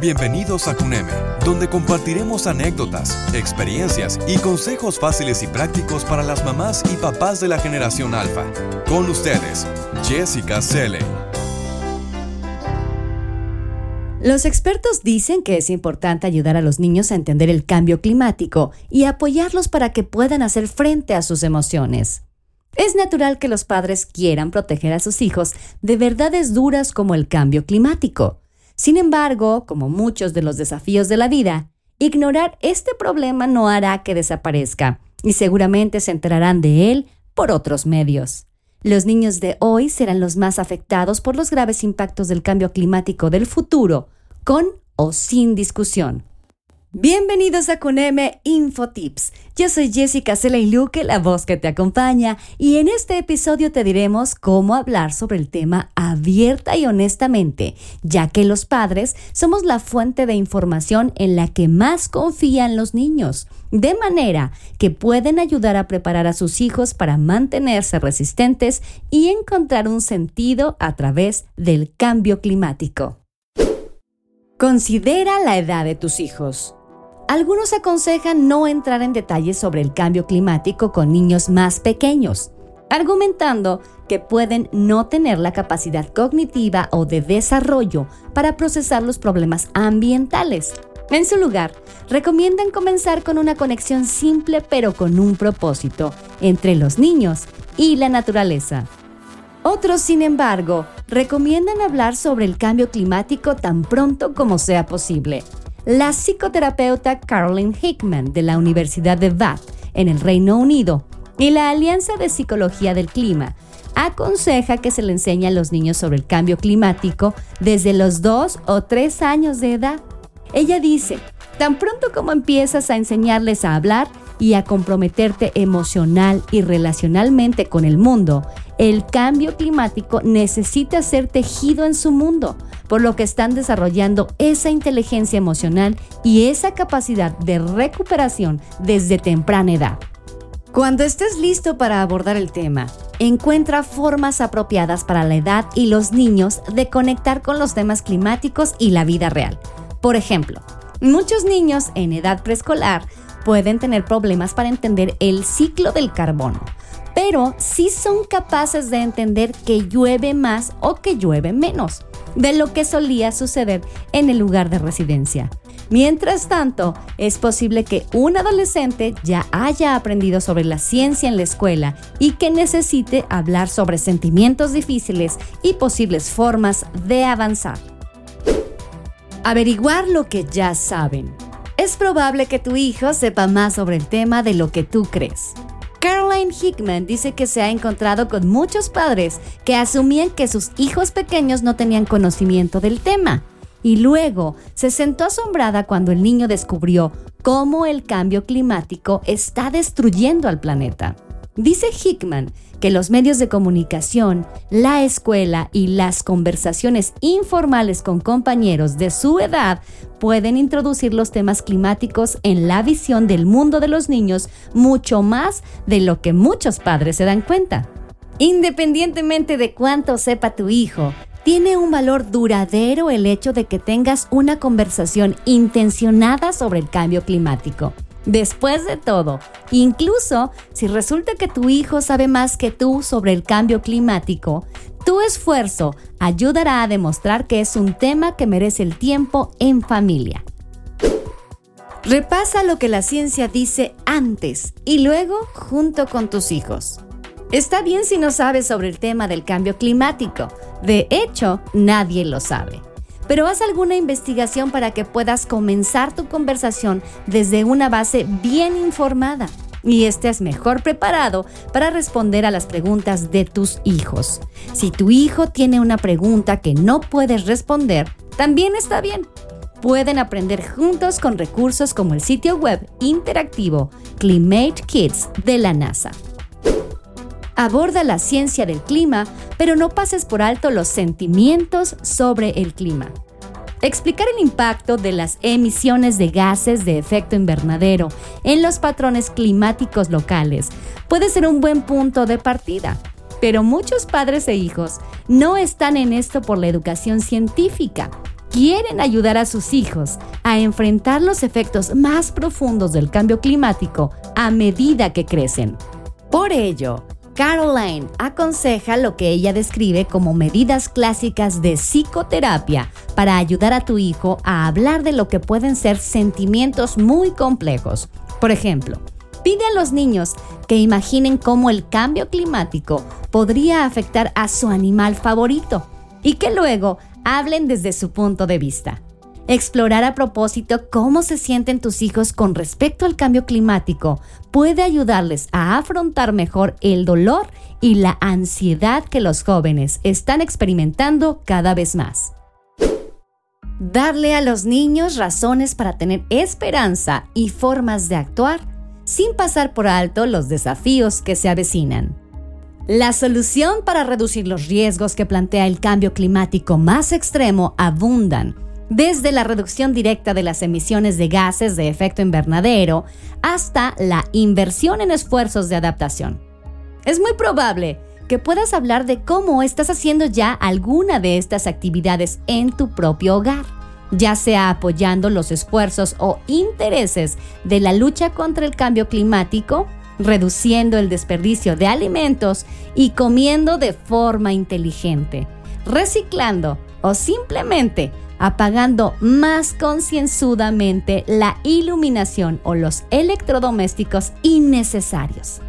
Bienvenidos a CUNEME, donde compartiremos anécdotas, experiencias y consejos fáciles y prácticos para las mamás y papás de la generación alfa. Con ustedes, Jessica Selle. Los expertos dicen que es importante ayudar a los niños a entender el cambio climático y apoyarlos para que puedan hacer frente a sus emociones. Es natural que los padres quieran proteger a sus hijos de verdades duras como el cambio climático. Sin embargo, como muchos de los desafíos de la vida, ignorar este problema no hará que desaparezca y seguramente se enterarán de él por otros medios. Los niños de hoy serán los más afectados por los graves impactos del cambio climático del futuro, con o sin discusión. Bienvenidos a Coneme Infotips. Yo soy Jessica Luque, la voz que te acompaña, y en este episodio te diremos cómo hablar sobre el tema abierta y honestamente, ya que los padres somos la fuente de información en la que más confían los niños, de manera que pueden ayudar a preparar a sus hijos para mantenerse resistentes y encontrar un sentido a través del cambio climático. Considera la edad de tus hijos. Algunos aconsejan no entrar en detalles sobre el cambio climático con niños más pequeños, argumentando que pueden no tener la capacidad cognitiva o de desarrollo para procesar los problemas ambientales. En su lugar, recomiendan comenzar con una conexión simple pero con un propósito entre los niños y la naturaleza. Otros, sin embargo, recomiendan hablar sobre el cambio climático tan pronto como sea posible, la psicoterapeuta Caroline Hickman de la Universidad de Bath en el Reino Unido y la Alianza de Psicología del Clima aconseja que se le enseñe a los niños sobre el cambio climático desde los 2 o 3 años de edad. Ella dice, tan pronto como empiezas a enseñarles a hablar y a comprometerte emocional y relacionalmente con el mundo, el cambio climático necesita ser tejido en su mundo, por lo que están desarrollando esa inteligencia emocional y esa capacidad de recuperación desde temprana edad. Cuando estés listo para abordar el tema, encuentra formas apropiadas para la edad y los niños de conectar con los temas climáticos y la vida real. Por ejemplo, muchos niños en edad preescolar pueden tener problemas para entender el ciclo del carbono, pero sí son capaces de entender que llueve más o que llueve menos de lo que solía suceder en el lugar de residencia. Mientras tanto, es posible que un adolescente ya haya aprendido sobre la ciencia en la escuela y que necesite hablar sobre sentimientos difíciles y posibles formas de avanzar. Averiguar lo que ya saben. Es probable que tu hijo sepa más sobre el tema de lo que tú crees. Caroline Hickman dice que se ha encontrado con muchos padres que asumían que sus hijos pequeños no tenían conocimiento del tema. Y luego se sentó asombrada cuando el niño descubrió cómo el cambio climático está destruyendo al planeta. Dice Hickman que los medios de comunicación, la escuela y las conversaciones informales con compañeros de su edad pueden introducir los temas climáticos en la visión del mundo de los niños mucho más de lo que muchos padres se dan cuenta. Independientemente de cuánto sepa tu hijo, tiene un valor duradero el hecho de que tengas una conversación intencionada sobre el cambio climático. Después de todo, incluso si resulta que tu hijo sabe más que tú sobre el cambio climático, tu esfuerzo ayudará a demostrar que es un tema que merece el tiempo en familia. Repasa lo que la ciencia dice antes y luego junto con tus hijos. Está bien si no sabes sobre el tema del cambio climático. De hecho, nadie lo sabe pero haz alguna investigación para que puedas comenzar tu conversación desde una base bien informada y estés mejor preparado para responder a las preguntas de tus hijos. Si tu hijo tiene una pregunta que no puedes responder, también está bien. Pueden aprender juntos con recursos como el sitio web interactivo Climate Kids de la NASA aborda la ciencia del clima, pero no pases por alto los sentimientos sobre el clima. Explicar el impacto de las emisiones de gases de efecto invernadero en los patrones climáticos locales puede ser un buen punto de partida, pero muchos padres e hijos no están en esto por la educación científica. quieren ayudar a sus hijos a enfrentar los efectos más profundos del cambio climático a medida que crecen. Por ello, Caroline aconseja lo que ella describe como medidas clásicas de psicoterapia para ayudar a tu hijo a hablar de lo que pueden ser sentimientos muy complejos. Por ejemplo, pide a los niños que imaginen cómo el cambio climático podría afectar a su animal favorito y que luego hablen desde su punto de vista. Explorar a propósito cómo se sienten tus hijos con respecto al cambio climático puede ayudarles a afrontar mejor el dolor y la ansiedad que los jóvenes están experimentando cada vez más. Darle a los niños razones para tener esperanza y formas de actuar sin pasar por alto los desafíos que se avecinan. La solución para reducir los riesgos que plantea el cambio climático más extremo abundan, desde la reducción directa de las emisiones de gases de efecto invernadero hasta la inversión en esfuerzos de adaptación. Es muy probable que puedas hablar de cómo estás haciendo ya alguna de estas actividades en tu propio hogar, ya sea apoyando los esfuerzos o intereses de la lucha contra el cambio climático reduciendo el desperdicio de alimentos y comiendo de forma inteligente, reciclando o simplemente apagando más concienzudamente la iluminación o los electrodomésticos innecesarios.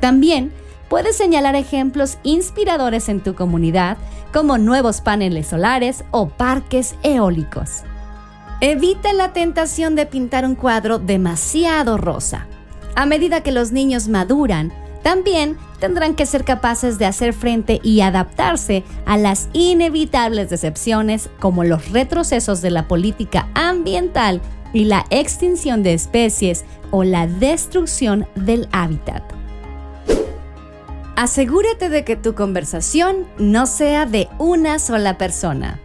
También puedes señalar ejemplos inspiradores en tu comunidad como nuevos paneles solares o parques eólicos. Evita la tentación de pintar un cuadro demasiado rosa a medida que los niños maduran, también tendrán que ser capaces de hacer frente y adaptarse a las inevitables decepciones como los retrocesos de la política ambiental y la extinción de especies o la destrucción del hábitat. Asegúrate de que tu conversación no sea de una sola persona.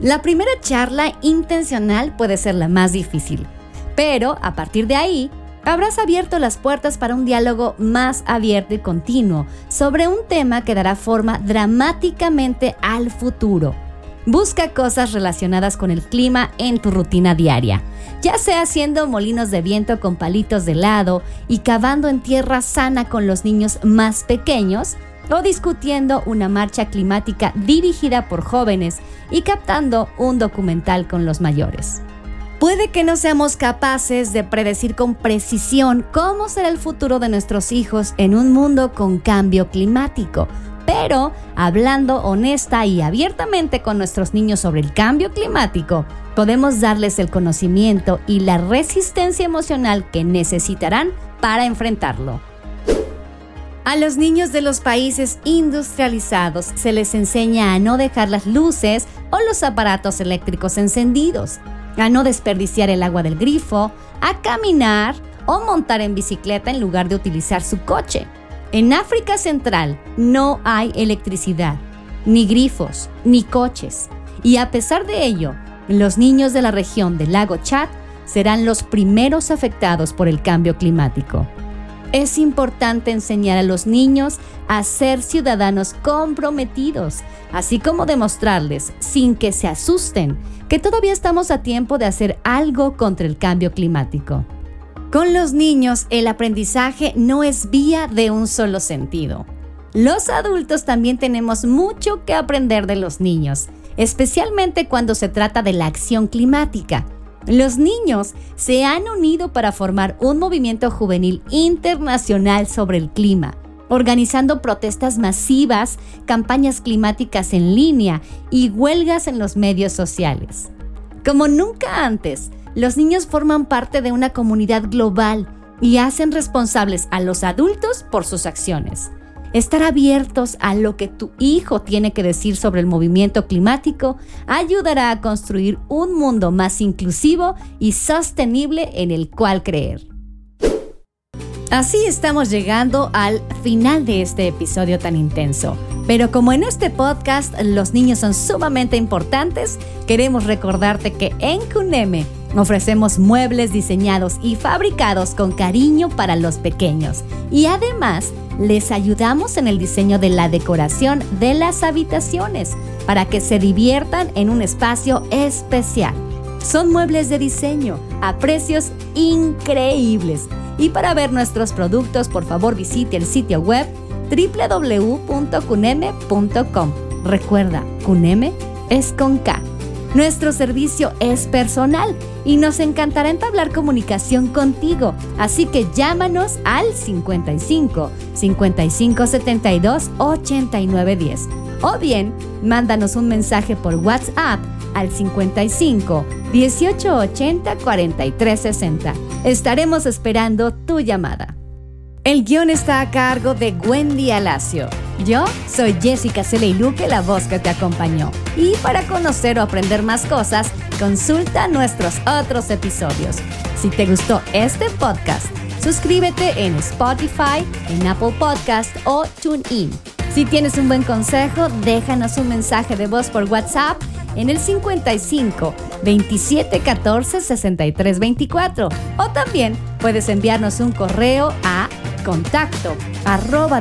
La primera charla intencional puede ser la más difícil, pero a partir de ahí habrás abierto las puertas para un diálogo más abierto y continuo sobre un tema que dará forma dramáticamente al futuro. Busca cosas relacionadas con el clima en tu rutina diaria, ya sea haciendo molinos de viento con palitos de helado y cavando en tierra sana con los niños más pequeños, o discutiendo una marcha climática dirigida por jóvenes y captando un documental con los mayores. Puede que no seamos capaces de predecir con precisión cómo será el futuro de nuestros hijos en un mundo con cambio climático, pero hablando honesta y abiertamente con nuestros niños sobre el cambio climático, podemos darles el conocimiento y la resistencia emocional que necesitarán para enfrentarlo. A los niños de los países industrializados se les enseña a no dejar las luces o los aparatos eléctricos encendidos a no desperdiciar el agua del grifo, a caminar o montar en bicicleta en lugar de utilizar su coche. En África Central no hay electricidad, ni grifos, ni coches. Y a pesar de ello, los niños de la región del lago Chad serán los primeros afectados por el cambio climático. Es importante enseñar a los niños a ser ciudadanos comprometidos, así como demostrarles, sin que se asusten, que todavía estamos a tiempo de hacer algo contra el cambio climático. Con los niños, el aprendizaje no es vía de un solo sentido. Los adultos también tenemos mucho que aprender de los niños, especialmente cuando se trata de la acción climática. Los niños se han unido para formar un movimiento juvenil internacional sobre el clima, organizando protestas masivas, campañas climáticas en línea y huelgas en los medios sociales. Como nunca antes, los niños forman parte de una comunidad global y hacen responsables a los adultos por sus acciones. Estar abiertos a lo que tu hijo tiene que decir sobre el movimiento climático ayudará a construir un mundo más inclusivo y sostenible en el cual creer. Así estamos llegando al final de este episodio tan intenso. Pero como en este podcast los niños son sumamente importantes, queremos recordarte que en CUNEME Ofrecemos muebles diseñados y fabricados con cariño para los pequeños y además les ayudamos en el diseño de la decoración de las habitaciones para que se diviertan en un espacio especial. Son muebles de diseño a precios increíbles. Y para ver nuestros productos, por favor visite el sitio web www.cuneme.com. Recuerda, Cuneme es con K. Nuestro servicio es personal y nos encantará entablar comunicación contigo. Así que llámanos al 55 55 72 89 10 o bien mándanos un mensaje por WhatsApp al 55 1880 43 60. Estaremos esperando tu llamada. El guion está a cargo de Wendy Alacio. Yo soy Jessica Luque, la voz que te acompañó. Y para conocer o aprender más cosas, consulta nuestros otros episodios. Si te gustó este podcast, suscríbete en Spotify, en Apple Podcast o TuneIn. Si tienes un buen consejo, déjanos un mensaje de voz por WhatsApp en el 55 27 14 63 24 o también puedes enviarnos un correo a contacto arroba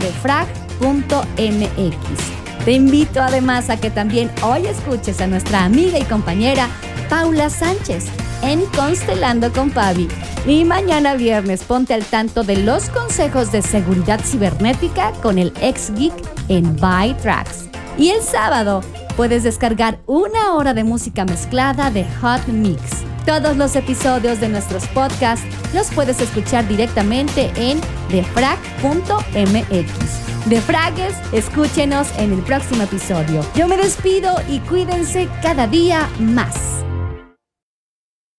Te invito además a que también hoy escuches a nuestra amiga y compañera Paula Sánchez en Constelando con Pavi. Y mañana viernes ponte al tanto de los consejos de seguridad cibernética con el ex geek en By Tracks. Y el sábado puedes descargar una hora de música mezclada de Hot Mix. Todos los episodios de nuestros podcasts los puedes escuchar directamente en defrag.mx. Defragues, escúchenos en el próximo episodio. Yo me despido y cuídense cada día más.